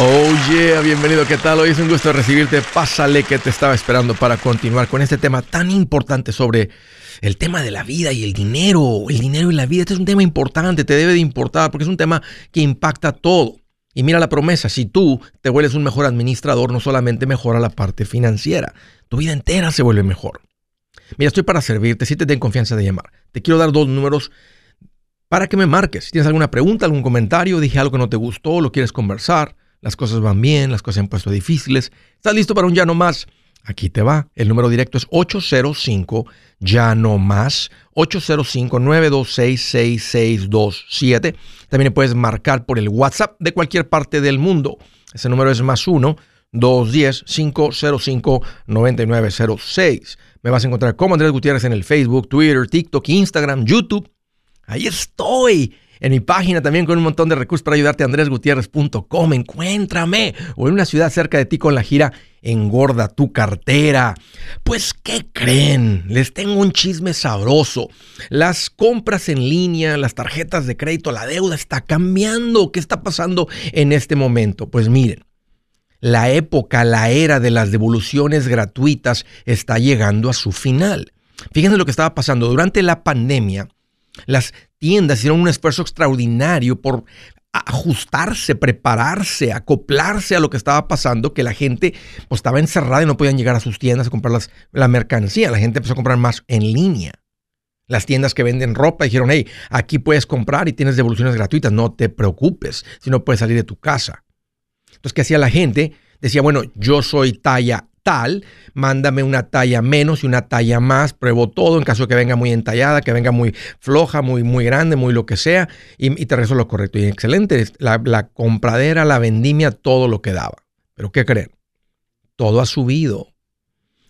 Oh yeah, bienvenido, ¿qué tal? Hoy es un gusto recibirte. Pásale que te estaba esperando para continuar con este tema tan importante sobre el tema de la vida y el dinero. El dinero y la vida, este es un tema importante, te debe de importar porque es un tema que impacta todo. Y mira la promesa, si tú te vuelves un mejor administrador, no solamente mejora la parte financiera, tu vida entera se vuelve mejor. Mira, estoy para servirte, si te den confianza de llamar. Te quiero dar dos números para que me marques. Si tienes alguna pregunta, algún comentario, dije algo que no te gustó, lo quieres conversar las cosas van bien, las cosas se han puesto difíciles. ¿Estás listo para un ya no más? Aquí te va. El número directo es 805 ya no más 805-926-6627. También puedes marcar por el WhatsApp de cualquier parte del mundo. Ese número es más 1 210-505-9906. Me vas a encontrar como Andrés Gutiérrez en el Facebook, Twitter, TikTok, Instagram, YouTube. Ahí estoy en mi página también con un montón de recursos para ayudarte, andresgutierrez.com. Encuéntrame o en una ciudad cerca de ti con la gira Engorda tu cartera. Pues, ¿qué creen? Les tengo un chisme sabroso. Las compras en línea, las tarjetas de crédito, la deuda está cambiando. ¿Qué está pasando en este momento? Pues miren. La época, la era de las devoluciones gratuitas está llegando a su final. Fíjense lo que estaba pasando durante la pandemia. Las tiendas hicieron un esfuerzo extraordinario por ajustarse, prepararse, acoplarse a lo que estaba pasando, que la gente pues, estaba encerrada y no podían llegar a sus tiendas a comprar la mercancía. La gente empezó a comprar más en línea. Las tiendas que venden ropa dijeron, hey, aquí puedes comprar y tienes devoluciones gratuitas, no te preocupes si no puedes salir de tu casa. Entonces, ¿qué hacía la gente? Decía, bueno, yo soy talla mándame una talla menos y una talla más, pruebo todo en caso de que venga muy entallada, que venga muy floja, muy, muy grande, muy lo que sea, y, te resuelvo lo correcto. Y excelente, la, la compradera, la vendimia, todo lo que daba. Pero ¿qué creen? Todo ha subido.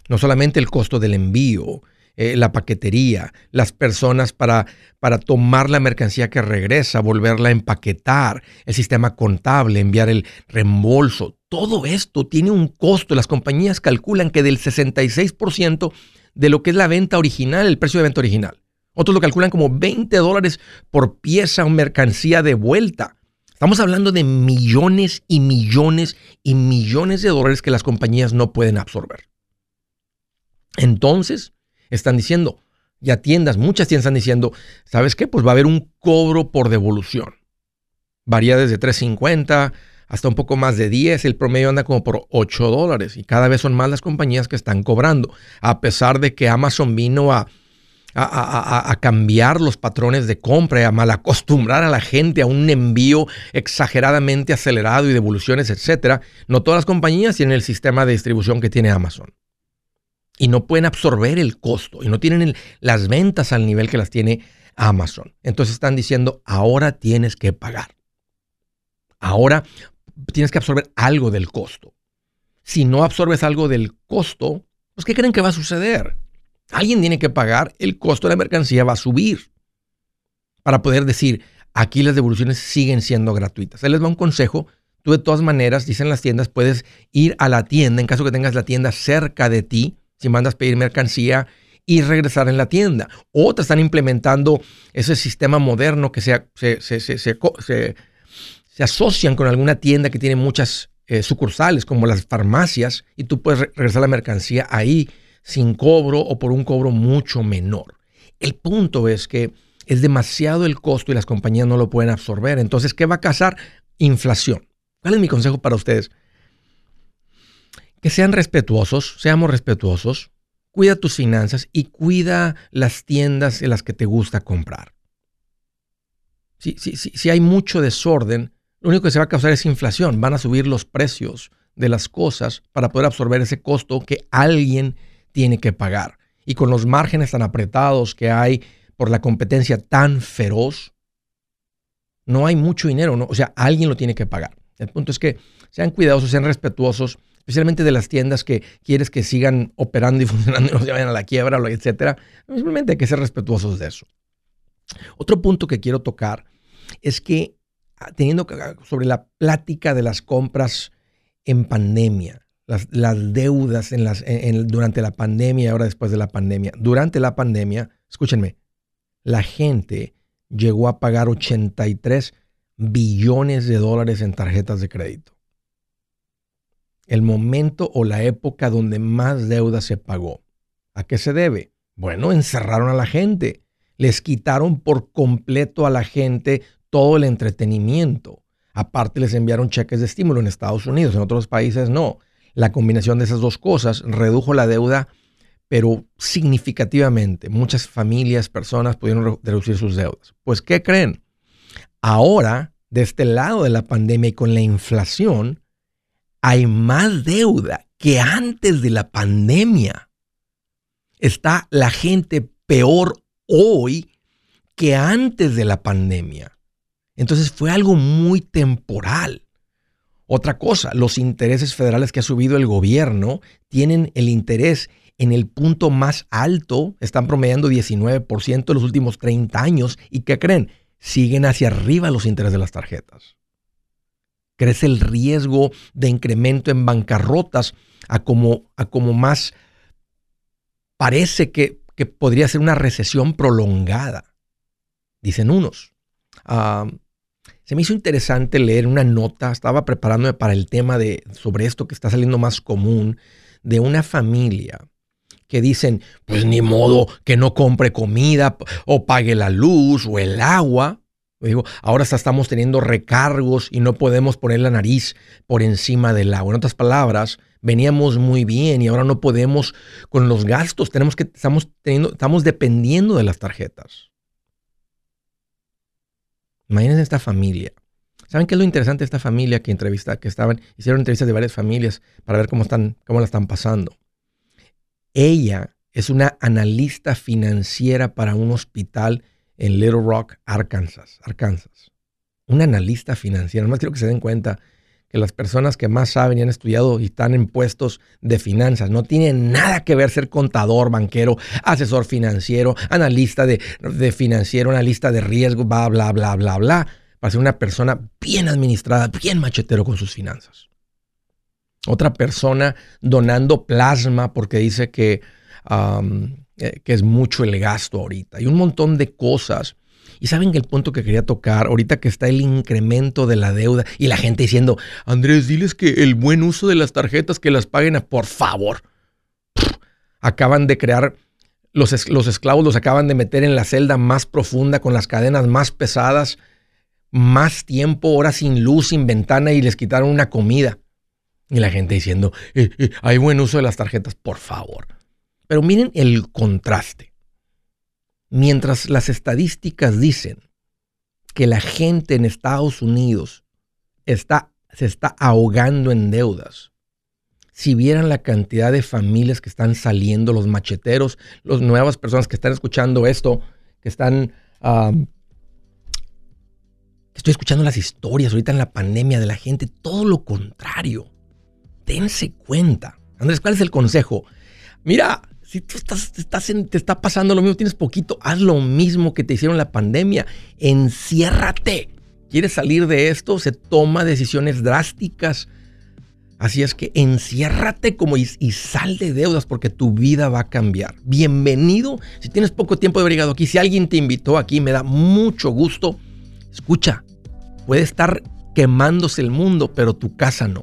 No solamente el costo del envío, eh, la paquetería, las personas para, para tomar la mercancía que regresa, volverla a empaquetar, el sistema contable, enviar el reembolso. Todo esto tiene un costo. Las compañías calculan que del 66% de lo que es la venta original, el precio de venta original. Otros lo calculan como 20 dólares por pieza o mercancía de vuelta. Estamos hablando de millones y millones y millones de dólares que las compañías no pueden absorber. Entonces, están diciendo, ya tiendas, muchas tiendas están diciendo, ¿sabes qué? Pues va a haber un cobro por devolución. Varía desde 3.50 hasta un poco más de 10. El promedio anda como por 8 dólares y cada vez son más las compañías que están cobrando. A pesar de que Amazon vino a, a, a, cambiar los patrones de compra y a malacostumbrar a la gente a un envío exageradamente acelerado y devoluciones, etcétera, no todas las compañías tienen el sistema de distribución que tiene Amazon y no pueden absorber el costo y no tienen las ventas al nivel que las tiene Amazon. Entonces están diciendo, ahora tienes que pagar. Ahora tienes que absorber algo del costo. Si no absorbes algo del costo, pues ¿qué creen que va a suceder? Alguien tiene que pagar, el costo de la mercancía va a subir. Para poder decir, aquí las devoluciones siguen siendo gratuitas. Ahí les va un consejo. Tú de todas maneras, dicen las tiendas, puedes ir a la tienda en caso que tengas la tienda cerca de ti si mandas pedir mercancía y regresar en la tienda. Otras están implementando ese sistema moderno que se, se, asocian con alguna tienda que tiene muchas eh, sucursales, como las farmacias, y tú puedes regresar la mercancía ahí sin cobro o por un cobro mucho menor. El punto es que es demasiado el costo y las compañías no lo pueden absorber. Entonces, ¿qué va a causar? Inflación. ¿Cuál es mi consejo para ustedes? Que sean respetuosos, seamos respetuosos, cuida tus finanzas y cuida las tiendas en las que te gusta comprar. Si, si, si, hay mucho desorden, lo único que se va a causar es inflación. Van a subir los precios de las cosas para poder absorber ese costo que alguien tiene que pagar. Y con los márgenes tan apretados que hay por la competencia tan feroz, no hay mucho dinero, ¿no? o sea, alguien lo tiene que pagar. El punto es que sean cuidadosos, sean respetuosos especialmente de las tiendas que quieres que sigan operando y funcionando y no se vayan a la quiebra, etcétera. Simplemente hay que ser respetuosos de eso. Otro punto que quiero tocar es que ah, teniendo sobre la plática de las compras en pandemia, las, deudas en las, durante la pandemia y ahora después de la pandemia. Durante la pandemia, escúchenme, la gente llegó a pagar 83 billones de dólares en tarjetas de crédito. El momento o la época donde más deuda se pagó. ¿A qué se debe? Bueno, encerraron a la gente, les quitaron por completo a la gente todo el entretenimiento. Aparte les enviaron cheques de estímulo en Estados Unidos, en otros países no. La combinación de esas dos cosas redujo la deuda, pero significativamente. Muchas familias, personas pudieron reducir sus deudas. Pues, ¿qué creen? Ahora, de este lado de la pandemia y con la inflación, hay más deuda que antes de la pandemia. Está la gente peor hoy que antes de la pandemia. Entonces fue algo muy temporal. Otra cosa, los intereses federales que ha subido el gobierno tienen el interés en el punto más alto, están promediando 19% en los últimos 30 años. ¿Y qué creen? Siguen hacia arriba los intereses de las tarjetas. Crece el riesgo de incremento en bancarrotas a como, a como más parece que, podría ser una recesión prolongada, dicen unos. Ah, se me hizo interesante leer una nota, estaba preparándome para el tema de sobre esto que está saliendo más común, de una familia que dicen, pues ni modo que no compre comida o pague la luz o el agua. Digo, ahora estamos teniendo recargos y no podemos poner la nariz por encima del agua. En otras palabras, veníamos muy bien y ahora no podemos con los gastos, tenemos que estamos teniendo estamos dependiendo de las tarjetas. Imagínense esta familia. ¿Saben qué es lo interesante de esta familia que entrevista, que estaban, hicieron entrevistas de varias familias para ver cómo están, cómo la están pasando? Ella es una analista financiera para un hospital en Little Rock, Arkansas. Arkansas. Una analista financiera. Más quiero que se den cuenta que las personas que más saben y han estudiado y están en puestos de finanzas no tienen nada que ver ser contador, banquero, asesor financiero, analista de, de financiero, analista de riesgo, bla, bla, bla, bla, bla, para ser una persona bien administrada, bien machetero con sus finanzas. Otra persona donando plasma porque dice que, eh, que es mucho el gasto ahorita. Y un montón de cosas y saben que el punto que quería tocar, ahorita que está el incremento de la deuda y la gente diciendo, Andrés, diles que el buen uso de las tarjetas que las paguen, por favor. acaban de crear, los, los esclavos los acaban de meter en la celda más profunda con las cadenas más pesadas, más tiempo, horas sin luz, sin ventana y les quitaron una comida. Y la gente diciendo, eh, eh, hay buen uso de las tarjetas, por favor. Pero miren el contraste. Mientras las estadísticas dicen que la gente en Estados Unidos está, se está ahogando en deudas, si vieran la cantidad de familias que están saliendo, los macheteros, las nuevas personas que están escuchando esto, que están... estoy escuchando las historias ahorita en la pandemia de la gente, todo lo contrario. Dense cuenta. Andrés, ¿cuál es el consejo? Mira, si tú estás, estás te está pasando lo mismo, tienes poquito, haz lo mismo que te hicieron la pandemia. Enciérrate. ¿Quieres salir de esto? Se toma decisiones drásticas. Así es que enciérrate como y, sal de deudas porque tu vida va a cambiar. Bienvenido. Si tienes poco tiempo de haber llegado aquí, si alguien te invitó aquí, me da mucho gusto. Escucha, puede estar quemándose el mundo, pero tu casa no.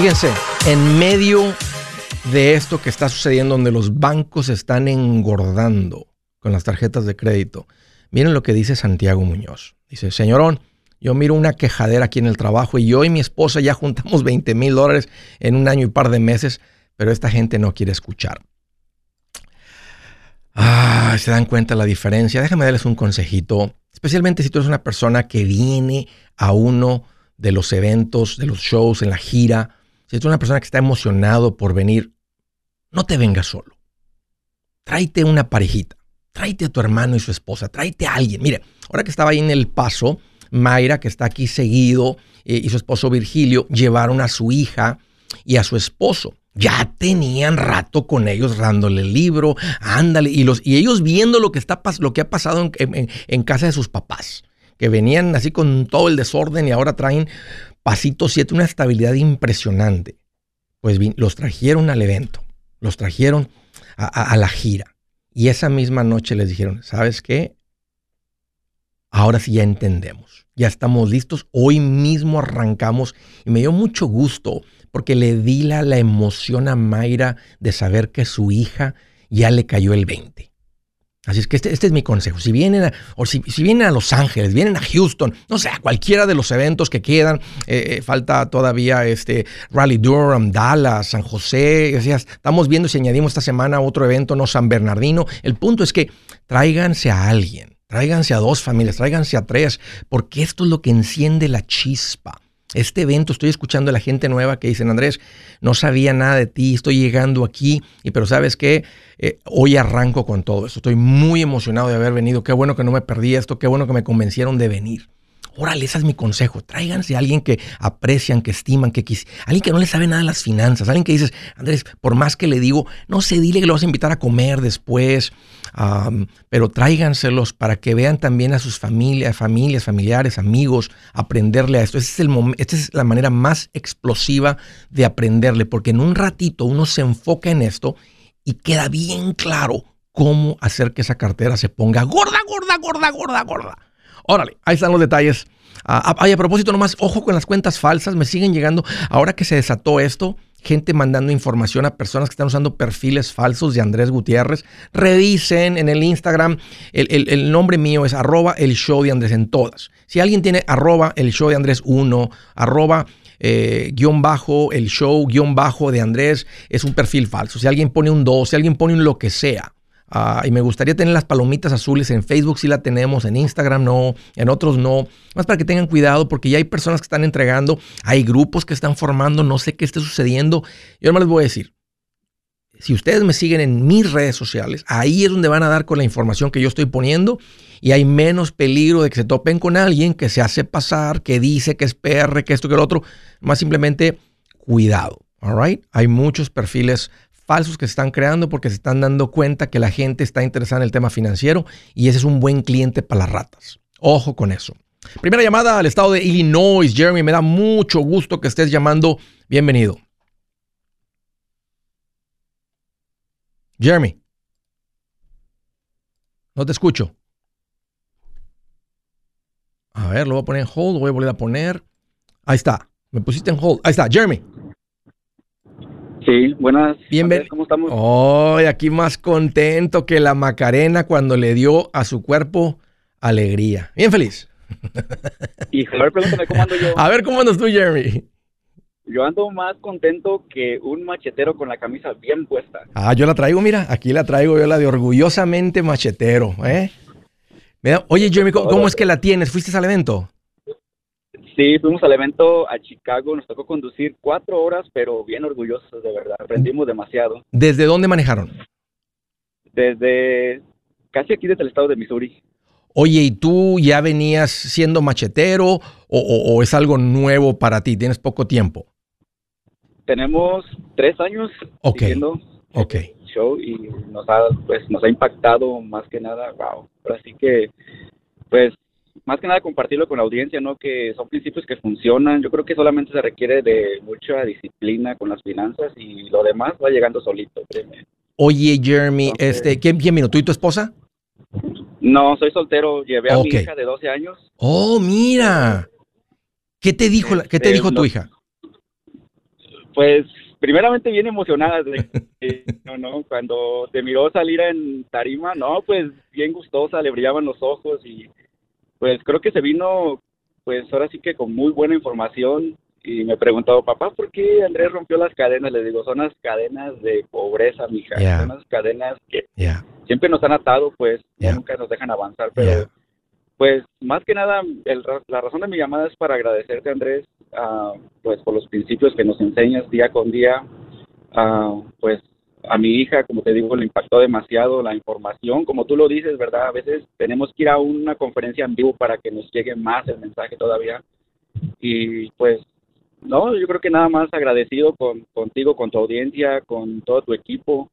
Fíjense, en medio de esto que está sucediendo, donde los bancos están engordando con las tarjetas de crédito, miren lo que dice Santiago Muñoz. Dice, señorón, yo miro una quejadera aquí en el trabajo y yo y mi esposa ya juntamos 20 mil dólares en un año y par de meses, pero esta gente no quiere escuchar. Ah, se dan cuenta la diferencia. Déjame darles un consejito, especialmente si tú eres una persona que viene a uno de los eventos, de los shows, en la gira. Si eres una persona que está emocionado por venir, no te vengas solo. Tráete una parejita. Tráete a tu hermano y su esposa. Tráete a alguien. Mire, ahora que estaba ahí en El Paso, Mayra, que está aquí seguido, eh, y su esposo Virgilio, llevaron a su hija y a su esposo. Ya tenían rato con ellos dándole el libro, ándale, y, y ellos viendo lo que, está, lo que ha pasado en, casa de sus papás, que venían así con todo el desorden y ahora traen pasito siete, una estabilidad impresionante. Pues los trajeron al evento, los trajeron a la gira. Y esa misma noche les dijeron, ¿sabes qué? Ahora sí ya entendemos, ya estamos listos, hoy mismo arrancamos y me dio mucho gusto porque le di la, la emoción a Mayra de saber que su hija ya le cayó el 20. Así es que este, este es mi consejo. Si vienen, a, o si, vienen a Los Ángeles, vienen a Houston, no sé, a cualquiera de los eventos que quedan, eh, eh, falta todavía este Rally Durham, Dallas, San José, estamos viendo si añadimos esta semana otro evento, no San Bernardino. El punto es que tráiganse a alguien Tráiganse a dos familias, tráiganse a tres, porque esto es lo que enciende la chispa. Este evento, estoy escuchando a la gente nueva que dicen, Andrés, no sabía nada de ti, estoy llegando aquí, y pero sabes qué, eh, hoy arranco con todo esto. Estoy muy emocionado de haber venido, qué bueno que no me perdí esto, qué bueno que me convencieron de venir. Órale, ese es mi consejo. Tráiganse a alguien que aprecian, que estiman, que quis... alguien que no le sabe nada de las finanzas, alguien que dices, Andrés, por más que le digo, no sé, dile que lo vas a invitar a comer después, pero tráiganselos para que vean también a sus familias, familias, familiares, amigos, aprenderle a esto. es el esta es la manera más explosiva de aprenderle, porque en un ratito uno se enfoca en esto y queda bien claro cómo hacer que esa cartera se ponga gorda, gorda, gorda, gorda, gorda. Órale, ahí están los detalles. Ah a propósito, nomás, ojo con las cuentas falsas, me siguen llegando. Ahora que se desató esto, gente mandando información a personas que están usando perfiles falsos de Andrés Gutiérrez. Revisen en el Instagram, el, nombre mío es arroba el show de Andrés en todas. Si alguien tiene arroba el show de Andrés 1, arroba eh, guion bajo el show guion bajo de Andrés, es un perfil falso. Si alguien pone un 2, si alguien pone un lo que sea Ah, y me gustaría tener las palomitas azules en Facebook, si la tenemos, en Instagram no, en otros no. Más para que tengan cuidado porque ya hay personas que están entregando, hay grupos que están formando, no sé qué esté sucediendo. Yo no les voy a decir, si ustedes me siguen en mis redes sociales, ahí es donde van a dar con la información que yo estoy poniendo y hay menos peligro de que se topen con alguien que se hace pasar, que dice que es PR, que esto, que lo otro. Más simplemente, cuidado. All Hay muchos perfiles falsos que se están creando porque se están dando cuenta que la gente está interesada en el tema financiero y ese es un buen cliente para las ratas. Ojo con eso. Primera llamada al estado de Illinois. Jeremy, me da mucho gusto que estés llamando. Bienvenido. Jeremy. No te escucho. A ver, lo voy a poner en hold, lo voy a volver a poner. Ahí está. Me pusiste en hold. Ahí está, Jeremy. Sí, buenas. Bienvenido. ¿Cómo estamos? Hoy aquí más contento que la Macarena cuando le dio a su cuerpo alegría. Bien feliz. Y a ver, pregúntame cómo ando yo. A ver cómo andas tú, Jeremy. Yo ando más contento que un machetero con la camisa bien puesta. Ah, yo la traigo, mira, aquí la traigo yo la de orgullosamente machetero, ¿eh? Mira, Oye, Jeremy, ¿cómo, cómo es que la tienes? ¿Fuiste al evento? Sí, fuimos al evento a Chicago, nos tocó conducir cuatro horas, pero bien orgullosos, de verdad. Aprendimos demasiado. ¿Desde dónde manejaron? Desde casi aquí desde el estado de Missouri. Oye, ¿y tú ya venías siendo machetero o, o- o es algo nuevo para ti? ¿Tienes poco tiempo? Tenemos tres años Ok. Ok. el show y nos ha, pues, nos ha impactado más que nada, wow. Así que, pues, más que nada compartirlo con la audiencia, ¿no? Que son principios que funcionan. Yo creo que solamente se requiere de mucha disciplina con las finanzas y lo demás va llegando solito, créeme. Oye, Jeremy, este, ¿quién, quién vino? ¿Tú y tu esposa? No, soy soltero, llevé a mi hija de 12 años. Oh, mira. ¿Qué te dijo, la- qué te Este, dijo tu no- hija? Pues, primeramente bien emocionada de no, no, cuando te miró salir en tarima, no, pues bien gustosa, le brillaban los ojos y pues creo que se vino, pues ahora sí que con muy buena información y me preguntó, papá, ¿por qué Andrés rompió las cadenas? Le digo, son las cadenas de pobreza, mija, son las cadenas que siempre nos han atado, pues Ya. nunca nos dejan avanzar, pero pues más que nada el la razón de mi llamada es para agradecerte Andrés, ah, pues por los principios que nos enseñas día con día, Ah, pues a mi hija, como te digo, le impactó demasiado la información, como tú lo dices, ¿verdad? A veces tenemos que ir a una conferencia en vivo para que nos llegue más el mensaje todavía y pues no, yo creo que nada más agradecido con, contigo, con tu audiencia, con todo tu equipo.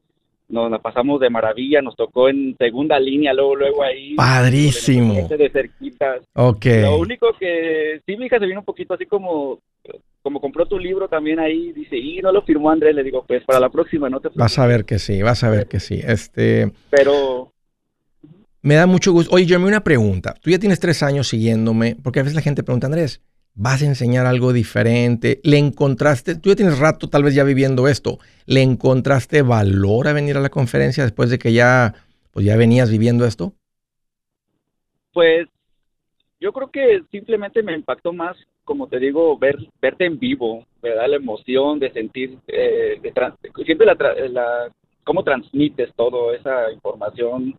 Nos la pasamos de maravilla, nos tocó en segunda línea, luego, luego ahí. Padrísimo. De cerquitas. Ok. Lo único que sí, mi hija se vino un poquito así como, como compró tu libro también ahí, dice, y no lo firmó Andrés, le digo, pues para la próxima, no te preocupes. Vas a ver que sí, vas a ver que sí. Este, Pero me da mucho gusto. Oye, Jeremy, una pregunta. Tú ya tienes tres años siguiéndome, porque a veces la gente pregunta, Andrés, ¿vas a enseñar algo diferente? ¿Le encontraste, tú ya tienes rato tal vez ya viviendo esto, ¿le encontraste valor a venir a la conferencia después de que ya, pues ya venías viviendo esto? Pues yo creo que simplemente me impactó más, como te digo, ver verte en vivo, ¿verdad? La emoción de sentir, eh, de tran- siempre la, la, cómo transmites toda esa información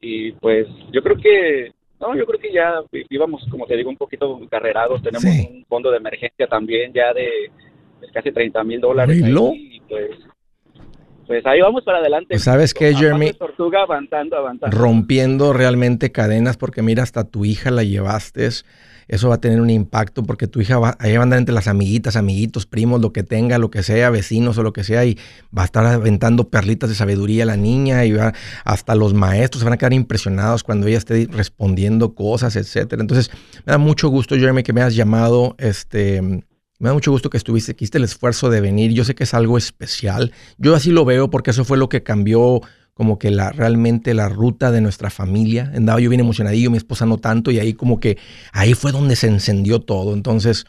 y pues yo creo que, no, yo creo que ya íbamos, como te digo, un poquito carrerados, tenemos Sí. un fondo de emergencia también ya de casi 30 mil dólares ahí, y pues, pues ahí vamos para adelante. Pues, ¿sabes qué, Jeremy? tortuga avanzando, avanzando. rompiendo realmente cadenas, porque mira, hasta tu hija la llevaste. Eso va a tener un impacto porque tu hija va, ahí va a andar entre las amiguitas, amiguitos, primos, lo que tenga, lo que sea, vecinos o lo que sea, y va a estar aventando perlitas de sabiduría a la niña y va, hasta los maestros se van a quedar impresionados cuando ella esté respondiendo cosas, etcétera. Entonces, me da mucho gusto, Jeremy, que me has llamado. Este, me da mucho gusto que estuviste, que hiciste el esfuerzo de venir. Yo sé que es algo especial. Yo así lo veo porque eso fue lo que cambió como que la, realmente la ruta de nuestra familia. Andaba yo bien emocionadillo, mi esposa no tanto, y ahí como que ahí fue donde se encendió todo. Entonces,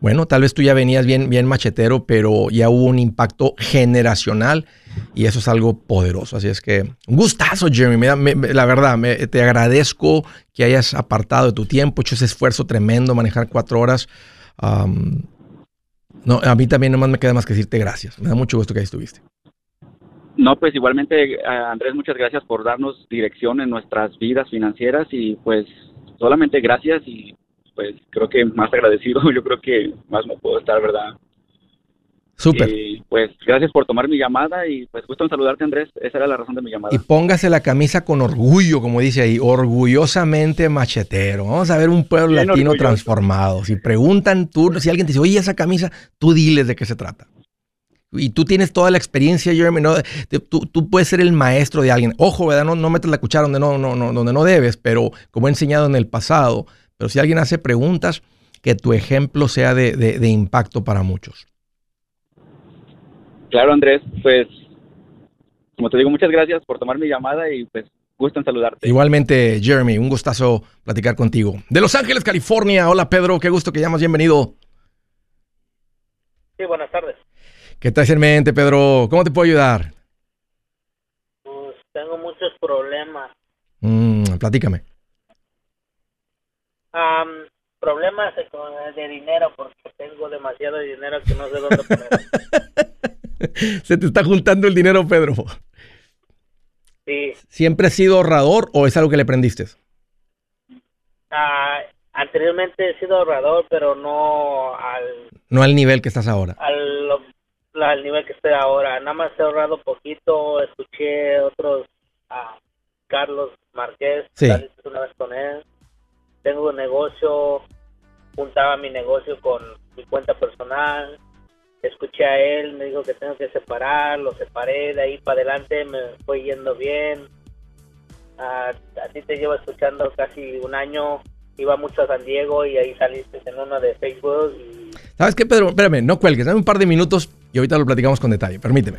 bueno, tal vez tú ya venías bien, bien machetero, pero ya hubo un impacto generacional y eso es algo poderoso. Así es que, un gustazo, Jeremy. Me me- la verdad, te agradezco que hayas apartado de tu tiempo, hecho ese esfuerzo tremendo, manejar cuatro horas. Am, no, a mí también nomás me queda más que decirte gracias. Me da mucho gusto que ahí estuviste. No, pues igualmente, eh, Andrés, muchas gracias por darnos dirección en nuestras vidas financieras y pues solamente gracias y pues creo que más agradecido, yo creo que más no puedo estar, ¿verdad? Súper. Y pues gracias por tomar mi llamada y pues gusto en saludarte, Andrés. Esa era la razón de mi llamada. Y póngase la camisa con orgullo, como dice ahí, orgullosamente machetero. Vamos a ver un pueblo Bien latino orgulloso. transformado. Si preguntan tú, si alguien te dice, oye, esa camisa, tú diles de qué se trata. Y tú tienes toda la experiencia, Jeremy. ¿no? Tú, tú puedes ser el maestro de alguien. Ojo, ¿verdad? No, no metas la cuchara donde no, no, no, donde no debes, pero como he enseñado en el pasado. Pero si alguien hace preguntas, que tu ejemplo sea de, de- de impacto para muchos. Claro, Andrés, pues como te digo, muchas gracias por tomar mi llamada y pues gusto en saludarte. Igualmente, Jeremy, un gustazo platicar contigo. De Los Ángeles, California. Hola, Pedro. Qué gusto que llamas. Bienvenido. Sí, buenas tardes. ¿Qué traes en mente, Pedro? ¿Cómo te puedo ayudar? Pues tengo muchos problemas. Mm, platícame. Am, problemas de, de dinero porque tengo demasiado dinero que no sé dónde poner. Se te está juntando el dinero, Pedro. Sí, ¿Siempre has sido ahorrador o es algo que le aprendiste? ah, anteriormente he sido ahorrador, pero no al, No al nivel que estás ahora. al, al nivel que estoy ahora. Nada más he ahorrado poquito, escuché otros, a Carlos Márquez, Sí. una vez con él. Tengo un negocio, juntaba mi negocio con mi cuenta personal. Escuché a él, me dijo que tengo que separar, lo separé, de ahí para adelante me fue yendo bien. A te llevo escuchando casi un año, iba mucho a San Diego y ahí saliste en uno de Facebook y ¿Sabes qué, Pedro? Espérame, no cuelgues. Dame un par de minutos y ahorita lo platicamos con detalle. Permíteme.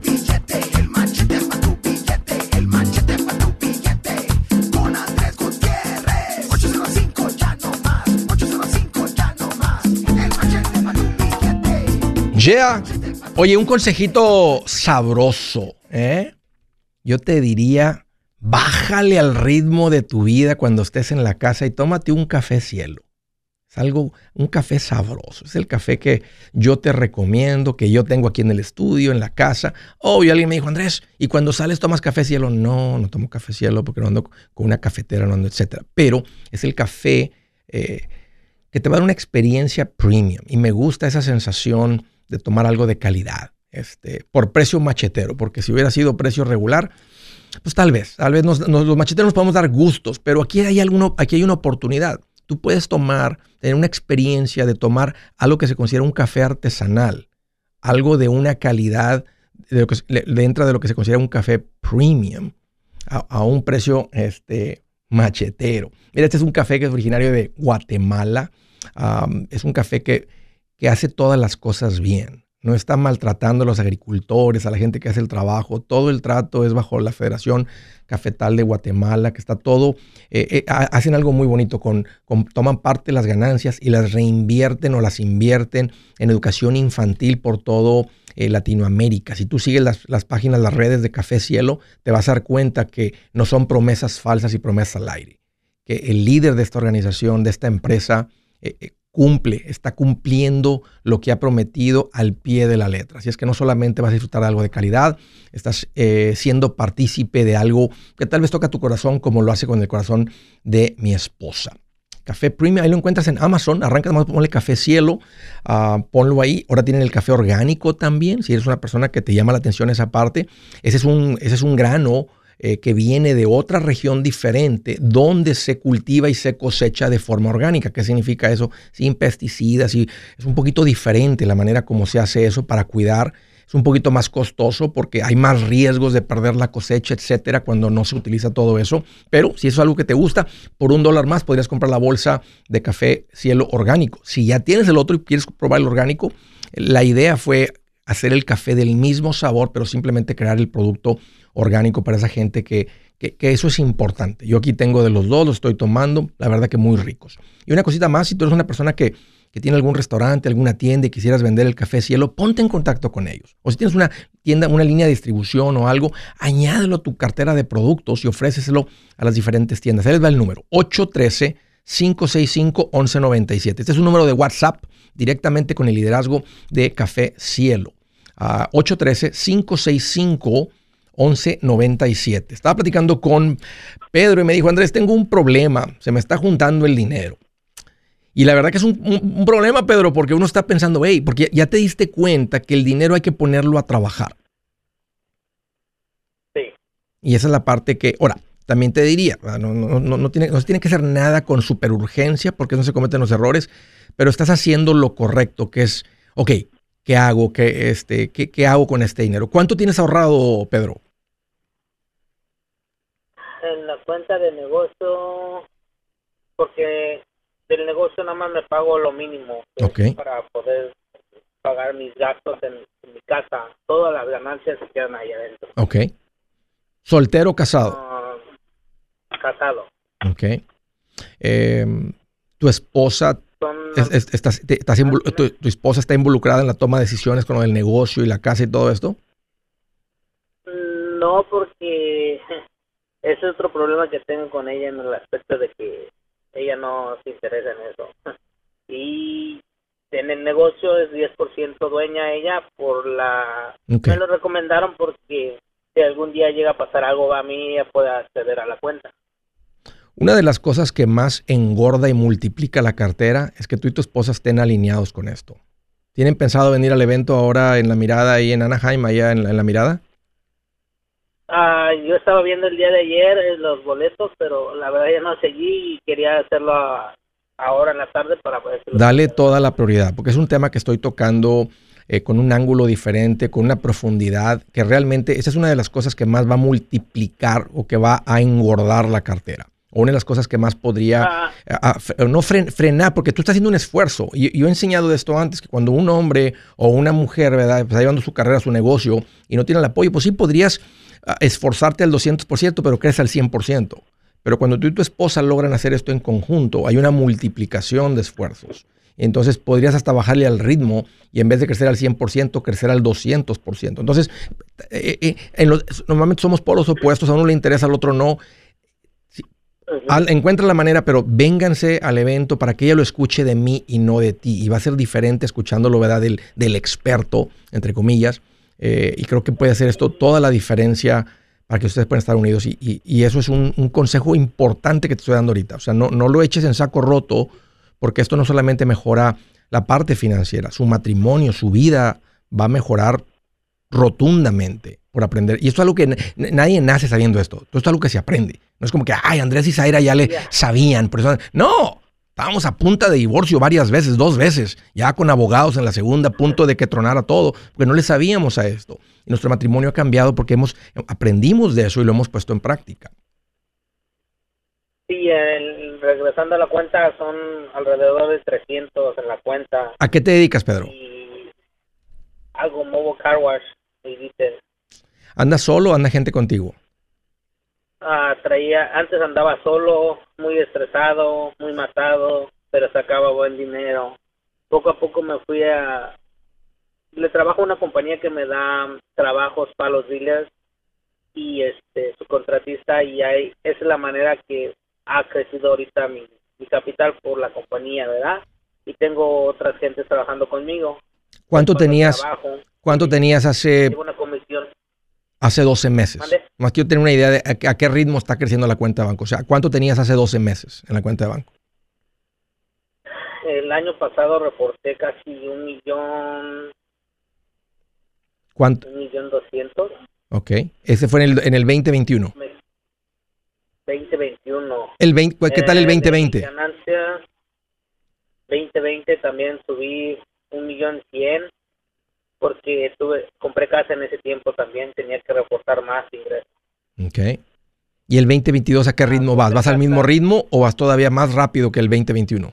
Yeah. Oye, un consejito sabroso, ¿eh? Yo te diría, bájale al ritmo de tu vida cuando estés en la casa y tómate un café cielo. Es algo, un café sabroso. Es el café que yo te recomiendo, que yo tengo aquí en el estudio, en la casa. Oh, y alguien me dijo, Andrés, ¿y cuando sales tomas café cielo? No, no tomo café cielo porque no ando con una cafetera, no ando, etcétera. Pero es el café eh, que te va a dar una experiencia premium. Y me gusta esa sensación de tomar algo de calidad, este, por precio machetero, porque si hubiera sido precio regular, pues tal vez, tal vez los macheteros nos podemos dar gustos, pero aquí hay, alguno, aquí hay una oportunidad. Tú puedes tomar, tener una experiencia de tomar algo que se considera un café artesanal, algo de una calidad de lo que, entra de lo que se considera un café premium a, un precio este, machetero. Mira, este es un café que es originario de Guatemala. Es un café que, que hace todas las cosas bien. No está maltratando a los agricultores, a la gente que hace el trabajo. Todo el trato es bajo la Federación Cafetal de Guatemala, que está todo. eh, eh, ha- hacen algo muy bonito, con, toman parte de las ganancias y las reinvierten o las invierten en educación infantil por todo eh, Latinoamérica. Si tú sigues las, las páginas, las redes de Café Cielo, te vas a dar cuenta que no son promesas falsas y promesas al aire. Que el líder de esta organización, de esta empresa, cumple, está cumpliendo lo que ha prometido al pie de la letra. Así es que no solamente vas a disfrutar de algo de calidad, estás eh, siendo partícipe de algo que tal vez toca tu corazón como lo hace con el corazón de mi esposa. Café Premium, ahí lo encuentras en Amazon. Arranca nomás, ponle café cielo, ah, ponlo ahí. Ahora tienen el café orgánico también. Si eres una persona que te llama la atención esa parte, ese es un, ese es un grano eh, que viene de otra región diferente donde se cultiva y se cosecha de forma orgánica. ¿Qué significa eso? Sin pesticidas y es un poquito diferente la manera como se hace eso para cuidar. Es un poquito más costoso porque hay más riesgos de perder la cosecha, etcétera, cuando no se utiliza todo eso. Pero si eso es algo que te gusta, por un dólar más podrías comprar la bolsa de café cielo orgánico. Si ya tienes el otro y quieres probar el orgánico, la idea fue hacer el café del mismo sabor, pero simplemente crear el producto orgánico para esa gente que, que, eso es importante. Yo aquí tengo de los dos, los estoy tomando, la verdad que muy ricos. Y una cosita más, si tú eres una persona que, que tiene algún restaurante, alguna tienda y quisieras vender el café cielo, ponte en contacto con ellos. O si tienes una tienda, una línea de distribución o algo, añádelo a tu cartera de productos y ofréceselo a las diferentes tiendas. Ahí les va el número, 813 813-565-1197. Este es un número de WhatsApp directamente con el liderazgo de Café Cielo. Ah, 813-565-1197. Estaba platicando con Pedro y me dijo, Andrés, tengo un problema, se me está juntando el dinero. Y la verdad que es un, un- un problema, Pedro, porque uno está pensando, hey, porque ya te diste cuenta que el dinero hay que ponerlo a trabajar. Sí. Y esa es la parte que, ahora, también te diría, no, no, no, no tiene, no se tiene que hacer nada con superurgencia porque no se cometen los errores, pero estás haciendo lo correcto, que es, ok, ¿qué hago? ¿Qué, este, qué, qué hago con este dinero? ¿Cuánto tienes ahorrado, Pedro? En la cuenta de negocio, porque del negocio nada más me pago lo mínimo que es Ok. para poder pagar mis gastos en, en mi casa. Todas las ganancias se quedan ahí adentro. Ok. ¿Soltero o casado? Ah, casado. Ok. Eh, ¿Tu esposa, Son es- es- estás- te- estás involu- tu, tu esposa está involucrada en la toma de decisiones con del negocio y la casa y todo esto? No, porque ese es otro problema que tengo con ella en el aspecto de que ella no se interesa en eso. Y en el negocio es 10% dueña ella por la... Me lo recomendaron porque si algún día llega a pasar algo a mí, ella puede acceder a la cuenta. Una de las cosas que más engorda y multiplica la cartera es que tú y tu esposa estén alineados con esto. ¿Tienen pensado venir al evento ahora en la mirada ahí en Anaheim, allá en la, en la mirada? Ah, yo estaba viendo el día de ayer eh, los boletos, pero la verdad ya no seguí y quería hacerlo a- ahora en la tarde para poder... Dale toda la prioridad, porque es un tema que estoy tocando eh, con un ángulo diferente, con una profundidad, que realmente esa es una de las cosas que más va a multiplicar o que va a engordar la cartera. O una de las cosas que más podría Ah, a- a- fre- no fren- frenar, porque tú estás haciendo un esfuerzo. Y yo he enseñado de esto antes, que cuando un hombre o una mujer, ¿verdad?, está llevando su carrera, su negocio y no tiene el apoyo, pues sí podrías ah, esforzarte al 200%, pero crees al 100%. Pero cuando tú y tu esposa logran hacer esto en conjunto, hay una multiplicación de esfuerzos. Entonces podrías hasta bajarle al ritmo y en vez de crecer al 100%, crecer al 200%. Entonces, eh, eh, en los- normalmente somos polos opuestos, a uno le interesa, al otro no. Al- encuentra la manera, pero vénganse al evento para que ella lo escuche de mí y no de ti. Y va a ser diferente escuchándolo, ¿verdad? Del, del experto, entre comillas. Eh, y creo que puede hacer esto toda la diferencia para que ustedes puedan estar unidos. Y, eso es un, consejo importante que te estoy dando ahorita. O sea, no, no lo eches en saco roto, porque esto no solamente mejora la parte financiera, su matrimonio, su vida va a mejorar rotundamente por aprender. Y esto es algo que nadie nace sabiendo esto. Esto es algo que se aprende. No es como que, ay, Andrés y Zaira ya le sabían. Por eso, no, estábamos a punta de divorcio varias veces, dos veces, ya con abogados en la segunda, a punto de que tronara todo, porque no le sabíamos a esto. Y nuestro matrimonio ha cambiado porque hemos aprendimos de eso y lo hemos puesto en práctica. Sí, el- regresando a la cuenta son alrededor de 300 en la cuenta ¿A qué te dedicas, Pedro? y algo Movo Car Wash y dice, ¿Andas solo o anda gente contigo? Ah, traía, antes andaba solo, muy estresado, muy matado, pero sacaba buen dinero. Poco a poco me fui a, le trabajo a una compañía que me da trabajos para los dealers y este su contratista y ahí esa es la manera que ha crecido ahorita mi, mi capital por la compañía, ¿verdad? Y tengo otras gentes trabajando conmigo. ¿Cuánto tenías, trabajo, cuánto tenías hace, una comisión. Hace 12 meses? ¿Mande? Más quiero tener una idea de a, qué- a qué ritmo está creciendo la cuenta de banco. O sea, ¿cuánto tenías hace 12 meses en la cuenta de banco? El año pasado reporté casi un millón, ¿Cuánto? un millón doscientos, Ok. Ese fue en el, en el 2021. me- 2021. El 20, ¿Qué tal el Eh, de mi 2020? ganancia, 2020 también subí un millón cien porque tuve, compré casa en ese tiempo también, tenía que reportar más ingresos. Ok. ¿Y el 2022 a qué ritmo vas? ¿Vas al mismo ritmo o vas todavía más rápido que el 2021?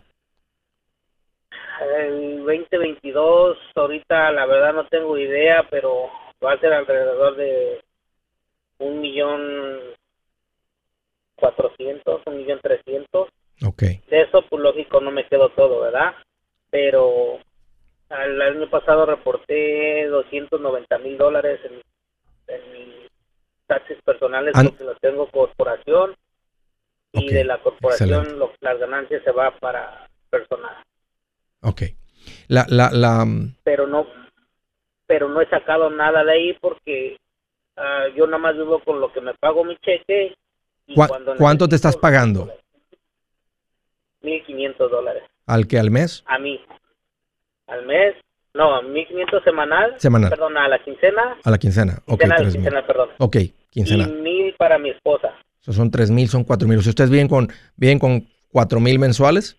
El 2022, ahorita la verdad no tengo idea, pero va a ser alrededor de un millón cuatrocientos, un millón trescientos. Ok. De eso, pues lógico, no me quedo todo, ¿verdad? Pero al año pasado reporté 290 mil dólares en, en mis taxis personales porque los tengo corporación y de la corporación lo- las ganancias se va para personal. Ok. La, la, la, mm, Pero no, pero no he sacado nada de ahí porque ah, yo nada más vivo con lo que me pago mi cheque. y ¿Cuá- cuando ¿Cuánto te estás pagando? 1.500 dólares. ¿Al que al mes? A mí. Al mes. No, 1.500 semanal. Semanal. Perdón, a la quincena. A la quincena. Ok, Quincena, tres mil. quincena, perdón. Ok, quincena. Y mil para mi esposa. Eso son tres mil, son cuatro mil. O sea, ¿ustedes viven con, viven con cuatro mil mensuales?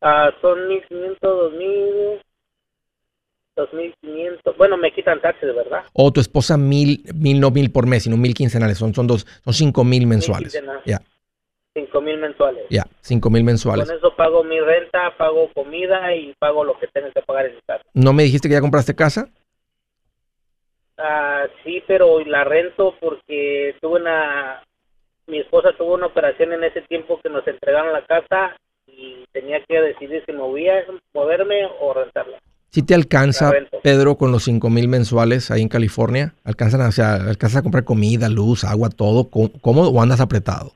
Ah, son 1.500, 2.000, 2.500. Bueno, me quitan taxes, ¿verdad? O tu esposa mil, mil, no mil por mes, sino mil quincenales. Son, son dos, son cinco mil mensuales. quincenales. Ya, 5.000 mensuales. ya, cinco mil mensuales. Con eso pago mi renta, pago comida y pago lo que tengo que pagar en mi casa. ¿No me dijiste que ya compraste casa? Ah, sí, pero la rento porque tuve una... Mi esposa tuvo una operación en ese tiempo que nos entregaron la casa y tenía que decidir si movía, moverme o rentarla. Si te alcanza. Pedro, con los cinco mil mensuales ahí en California? ¿Alcanzan, o sea, alcanzas a comprar comida, luz, agua, todo? ¿Có- ¿Cómodo o andas apretado?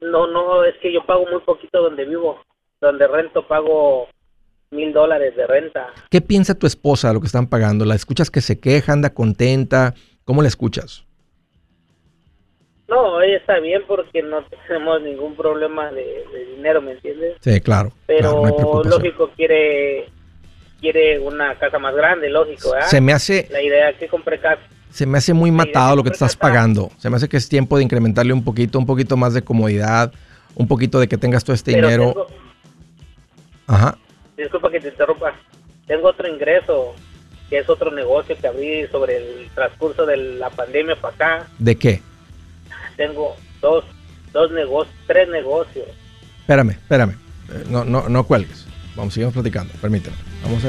No, no, es que yo pago muy poquito donde vivo. Donde rento pago mil dólares de renta. ¿Qué piensa tu esposa de lo que están pagando? ¿La escuchas que se queja, anda contenta? ¿Cómo la escuchas? No, ella está bien porque no tenemos ningún problema de, de dinero, ¿me entiendes? Sí, claro. Pero claro, no lógico quiere quiere una casa más grande, lógico. Se me hace, La idea es que compre casa. Se me hace muy matado lo que te estás está- pagando. Se me hace que es tiempo de incrementarle un poquito, un poquito más de comodidad, un poquito de que tengas todo este Pero dinero. tengo, Ajá. disculpa que te interrumpa, tengo otro ingreso, que es otro negocio que abrí sobre el transcurso de la pandemia para acá. ¿De qué? Tengo dos, dos negocios, tres negocios. Espérame, espérame. Eh, No, no, no cuelgues. Vamos, sigamos platicando. Permíteme. Vamos a.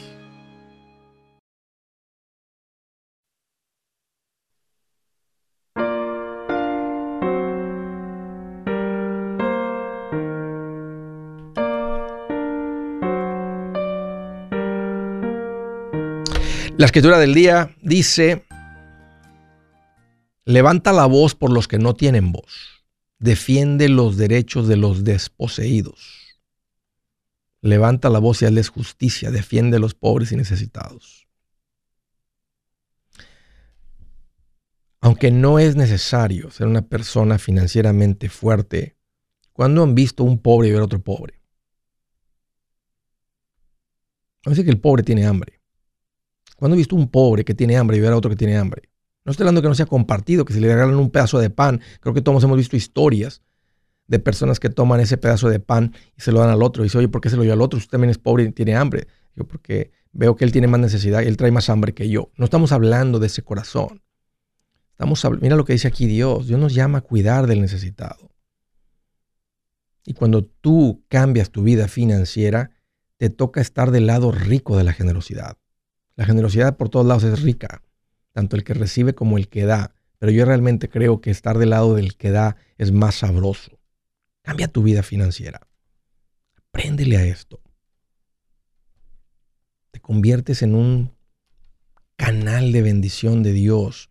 La escritura del día dice: Levanta la voz por los que no tienen voz. Defiende los derechos de los desposeídos. Levanta la voz y hazles justicia. Defiende a los pobres y necesitados. Aunque no es necesario ser una persona financieramente fuerte, ¿cuándo han visto un pobre y ver otro pobre? A veces que el pobre tiene hambre. ¿Cuándo he visto un pobre que tiene hambre y ver a otro que tiene hambre? No estoy hablando que no sea compartido, que se le regalan un pedazo de pan. Creo que todos hemos visto historias de personas que toman ese pedazo de pan y se lo dan al otro. Y dice, oye, ¿por qué se lo dio al otro? Usted también es pobre y tiene hambre. Yo, porque veo que él tiene más necesidad y él trae más hambre que yo. No estamos hablando de ese corazón. Estamos Mira lo que dice aquí Dios. Dios nos llama a cuidar del necesitado. Y cuando tú cambias tu vida financiera, te toca estar del lado rico de la generosidad. La generosidad por todos lados es rica, tanto el que recibe como el que da. Pero yo realmente creo que estar del lado del que da es más sabroso. Cambia tu vida financiera. Apréndele a esto. Te conviertes en un canal de bendición de Dios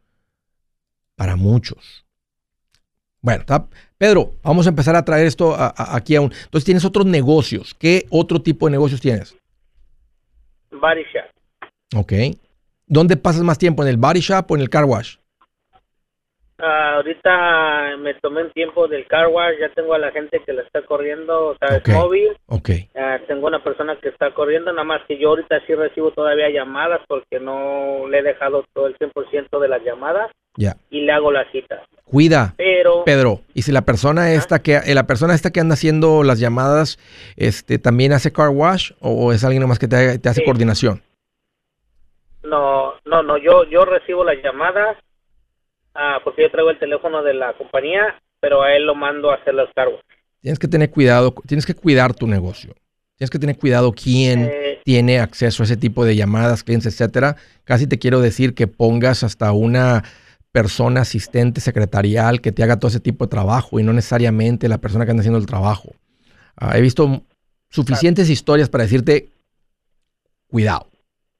para muchos. Bueno, Pedro, vamos a empezar a traer esto a- a- aquí a un... Entonces tienes otros negocios. ¿Qué otro tipo de negocios tienes? Body. Ok. ¿Dónde pasas más tiempo? ¿En el body shop o en el car wash? Ah, ahorita me tomé un tiempo del car wash, ya tengo a la gente que la está corriendo, o sea, Ok. es móvil. Ok. Ah, tengo una persona que está corriendo, nada más que yo ahorita sí recibo todavía llamadas porque no le he dejado todo el 100% de las llamadas Ya. y le hago la cita. Cuida. Pero Pedro, y si la persona esta que eh, la persona esta que anda haciendo las llamadas, este también hace car wash o es alguien nomás que te, te hace Sí. coordinación. No, no, no, yo yo recibo las llamadas ah, porque yo traigo el teléfono de la compañía, pero a él lo mando a hacer los cargos. Tienes que tener cuidado, tienes que cuidar tu negocio. Tienes que tener cuidado quién Eh, tiene acceso a ese tipo de llamadas, clientes, etcétera. Casi te quiero decir que pongas hasta una persona asistente secretarial que te haga todo ese tipo de trabajo y no necesariamente la persona que anda haciendo el trabajo. Ah, he visto suficientes historias para decirte cuidado.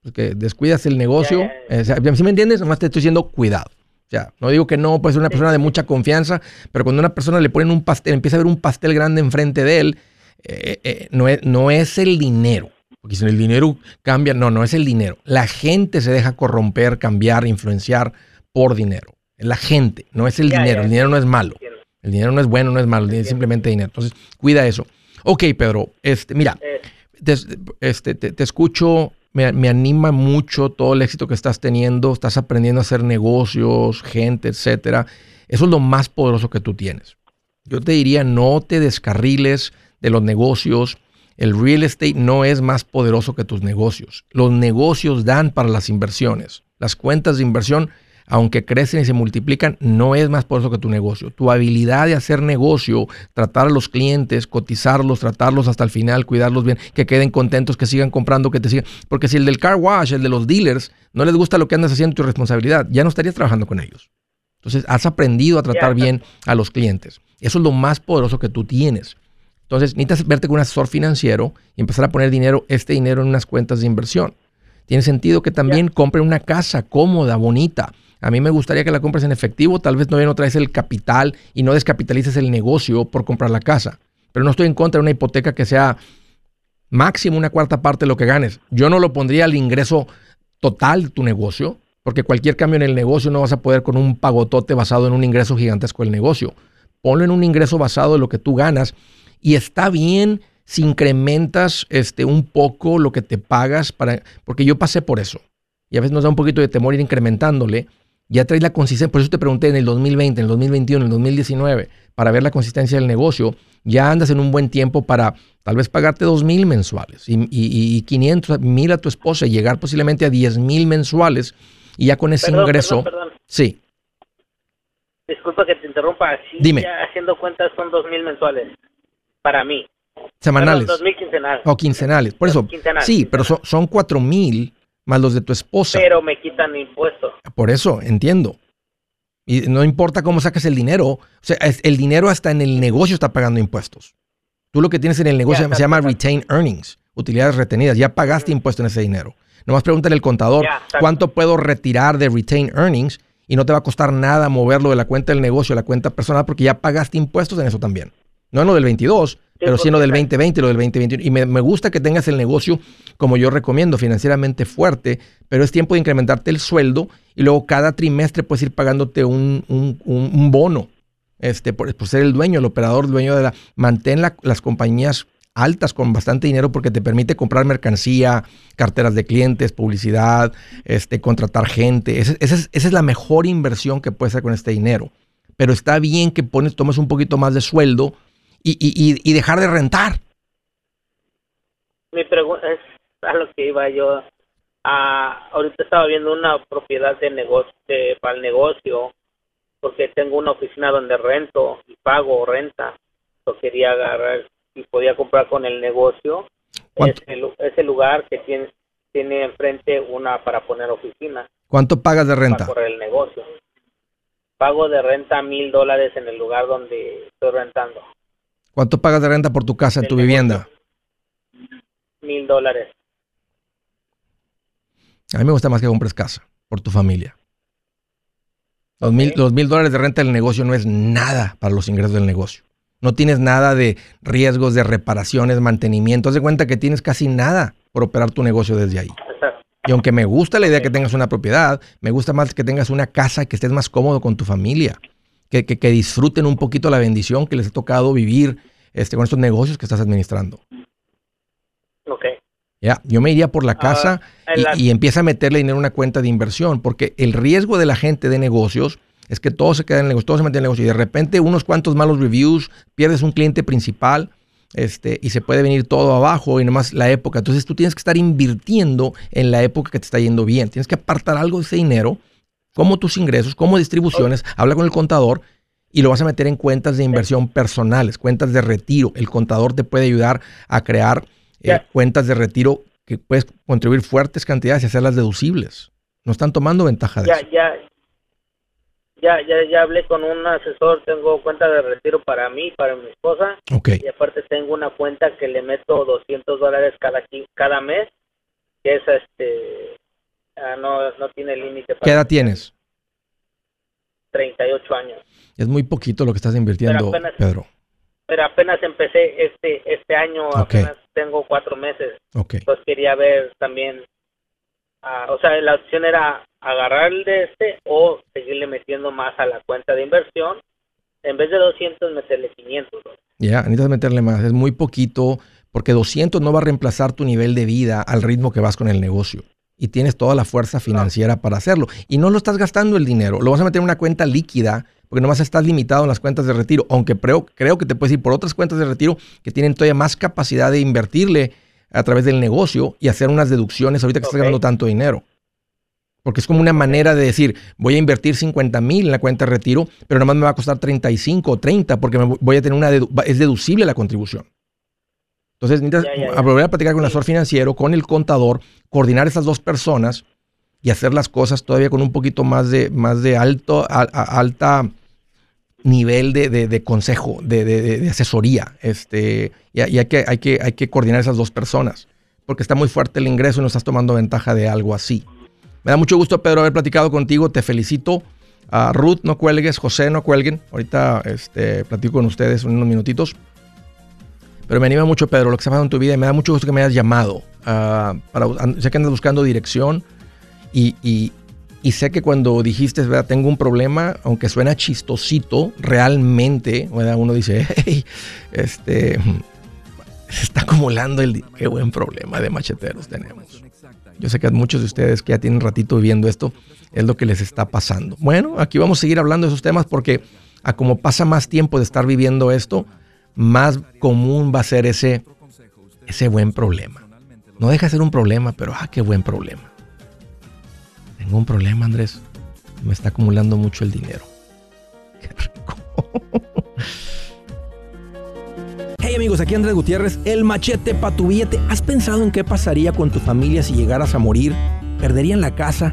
Porque descuidas el negocio. Ya, eh, o sea, ¿Sí me entiendes? Nomás te estoy diciendo cuidado. O sea, no digo que no, puede ser una persona de mucha confianza, pero cuando una persona le ponen un pastel, empieza a ver un pastel grande enfrente de él, eh, eh, no, es, no es el dinero. Porque si el dinero cambia, no, no es el dinero. La gente se deja corromper, cambiar, influenciar por dinero. Es la gente, no es el dinero. el dinero no es malo. El dinero no es bueno, no es malo, es simplemente dinero. Entonces, cuida eso. Ok, Pedro, este, mira, te, este, te, te escucho, me, me anima mucho todo el éxito que estás teniendo, estás aprendiendo a hacer negocios, gente, etcétera. Eso es lo más poderoso que tú tienes. Yo te diría, no te descarriles de los negocios. El real estate no es más poderoso que tus negocios. Los negocios dan para las inversiones. Las cuentas de inversión, aunque crecen y se multiplican, no es más poderoso que tu negocio. Tu habilidad de hacer negocio, tratar a los clientes, cotizarlos, tratarlos hasta el final, cuidarlos bien, que queden contentos, que sigan comprando, que te sigan. Porque si el del car wash, el de los dealers, no les gusta lo que andas haciendo, tu responsabilidad, ya no estarías trabajando con ellos. Entonces, has aprendido a tratar bien a los clientes. Eso es lo más poderoso que tú tienes. Entonces, necesitas verte con un asesor financiero y empezar a poner dinero, este dinero en unas cuentas de inversión. Tiene sentido que también compren una casa cómoda, bonita. A mí me gustaría que la compres en efectivo, tal vez no, no traes el capital y no descapitalices el negocio por comprar la casa. Pero no estoy en contra de una hipoteca que sea máximo una cuarta parte de lo que ganes. Yo no lo pondría al ingreso total de tu negocio, porque cualquier cambio en el negocio no vas a poder con un pagotote basado en un ingreso gigantesco del negocio. Ponlo en un ingreso basado en lo que tú ganas y está bien si incrementas este, un poco lo que te pagas, para, porque yo pasé por eso. Y a veces nos da un poquito de temor ir incrementándole. Ya traes la consistencia, por eso te pregunté en el 2020, en el 2021, en el 2019, para ver la consistencia del negocio. Ya andas en un buen tiempo para tal vez pagarte dos mil mensuales y, y, y 500 mil a tu esposa y llegar posiblemente a 10 mil mensuales. Y ya con ese perdón, ingreso, perdón, perdón. sí, Disculpa que te interrumpa. Sí, Dime. ya haciendo cuentas son dos mil mensuales para mí. semanales. Dos mil quincenales. O quincenales. Por eso, Quincenales, sí, pero son, quincenales. son cuatro mil más los de tu esposa. Pero me quitan impuestos. Por eso, entiendo. Y no importa cómo saques el dinero. O sea, el dinero hasta en el negocio está pagando impuestos. Tú lo que tienes en el negocio se llama exacto, retain earnings, utilidades retenidas. Ya pagaste impuesto en ese dinero. Nomás pregúntale al contador cuánto puedo retirar de retain earnings y no te va a costar nada moverlo de la cuenta del negocio a la cuenta personal porque ya pagaste impuestos en eso también. No en lo del 22, pero sí en lo del porque- 2020 y lo del 2021. Y me, me gusta que tengas el negocio, como yo recomiendo, financieramente fuerte, pero es tiempo de incrementarte el sueldo y luego cada trimestre puedes ir pagándote un, un- un- un bono este, por, por ser el dueño, el operador, dueño de la... Mantén la- las compañías altas con bastante dinero porque te permite comprar mercancía, carteras de clientes, publicidad, este, contratar gente. Esa, esa es, esa es la mejor inversión que puedes hacer con este dinero. Pero está bien que pones, tomes un poquito más de sueldo y, y- y- dejar de rentar. Mi pregunta es a lo que iba yo. Ah, ahorita estaba viendo una propiedad de negocio de- para el negocio porque tengo una oficina donde rento y pago renta. Yo quería agarrar y podía comprar con el negocio ese, ese lugar que tiene tiene enfrente una para poner oficina ¿Cuánto pagas de renta? para correr el negocio. Pago de renta mil dólares en el lugar donde estoy rentando. ¿Cuánto pagas de renta por tu casa, en tu vivienda? Mil dólares. A mí me gusta más que compres casa por tu familia. Los mil, los mil dólares de renta del negocio no es nada para los ingresos del negocio. No tienes nada de riesgos de reparaciones, mantenimiento. Haz de cuenta que tienes casi nada por operar tu negocio desde ahí. Y aunque me gusta la idea que tengas una propiedad, me gusta más que tengas una casa que estés más cómodo con tu familia, que, que- que disfruten un poquito la bendición que les ha tocado vivir este, con estos negocios que estás administrando. Ok. Ya, yo me iría por la casa la- y, y empieza a meterle dinero en una cuenta de inversión, porque el riesgo de la gente de negocios es que todo se queda en el negocio, todo se mete en el negocio y de repente unos cuantos malos reviews, pierdes un cliente principal este, y se puede venir todo abajo y nomás la época. Entonces tú tienes que estar invirtiendo en la época que te está yendo bien. Tienes que apartar algo de ese dinero, como tus ingresos, como distribuciones, habla con el contador y lo vas a meter en cuentas de inversión personales, cuentas de retiro. El contador te puede ayudar a crear eh, cuentas de retiro que puedes contribuir fuertes cantidades y hacerlas deducibles. No están tomando ventaja de Ya, eso. ya, ya, ya, ya hablé con un asesor, tengo cuenta de retiro para mí, para mi esposa, Ok. y aparte tengo una cuenta que le meto 200 dólares cada, cada mes, que es este, ah, no, no tiene límite. ¿Qué edad tienes? 38 años. Es muy poquito lo que estás invirtiendo, apenas- Pedro. Pero apenas empecé este este año, Ok. apenas tengo cuatro meses. Ok. Entonces quería ver también, ah, o sea, la opción era agarrar el de este o seguirle metiendo más a la cuenta de inversión. En vez de 200, meterle 500. dólares. Ya, necesitas meterle más. Es muy poquito porque 200 no va a reemplazar tu nivel de vida al ritmo que vas con el negocio. Y tienes toda la fuerza financiera para hacerlo. Y no lo estás gastando el dinero. Lo vas a meter en una cuenta líquida porque nomás estás limitado en las cuentas de retiro. Aunque creo, creo que te puedes ir por otras cuentas de retiro que tienen todavía más capacidad de invertirle a través del negocio y hacer unas deducciones ahorita que estás ganando tanto dinero. Porque es como una manera de decir, voy a invertir 50 mil en la cuenta de retiro, pero nomás me va a costar 35 o 30 porque me voy a tener una, dedu- es deducible la contribución. Entonces necesitas Ya, ya, ya. volver a platicar con el asesor financiero, con el contador, coordinar esas dos personas y hacer las cosas todavía con un poquito más de, más de alto, a- a- alta nivel de, de- de consejo, de, asesoría. Este, y, y hay, que, hay, que, hay que coordinar esas dos personas, porque está muy fuerte el ingreso y no estás tomando ventaja de algo así. Me da mucho gusto, Pedro, haber platicado contigo. Te felicito. A Ruth, no cuelgues. José, no cuelguen. Ahorita este, platico con ustedes unos minutitos. Pero me anima mucho, Pedro, lo que está pasando en tu vida y me da mucho gusto que me hayas llamado. ah, para, sé que andas buscando dirección y, sé que cuando dijiste, ¿verdad? tengo un problema, aunque suena chistosito, realmente, ¿verdad? uno dice, hey, este, se está acumulando el... Qué buen problema de macheteros tenemos. Yo sé que a muchos de ustedes que ya tienen ratito viviendo esto, es lo que les está pasando. Bueno, aquí vamos a seguir hablando de esos temas porque a como pasa más tiempo de estar viviendo esto, más común va a ser ese, ese buen problema. No deja de ser un problema, pero ah, qué buen problema. Tengo un problema, Andrés. Me está acumulando mucho el dinero. Qué rico. Hey amigos, aquí Andrés Gutiérrez, el machete para tu billete. ¿Has pensado en qué pasaría con tu familia si llegaras a morir? ¿Perderían la casa?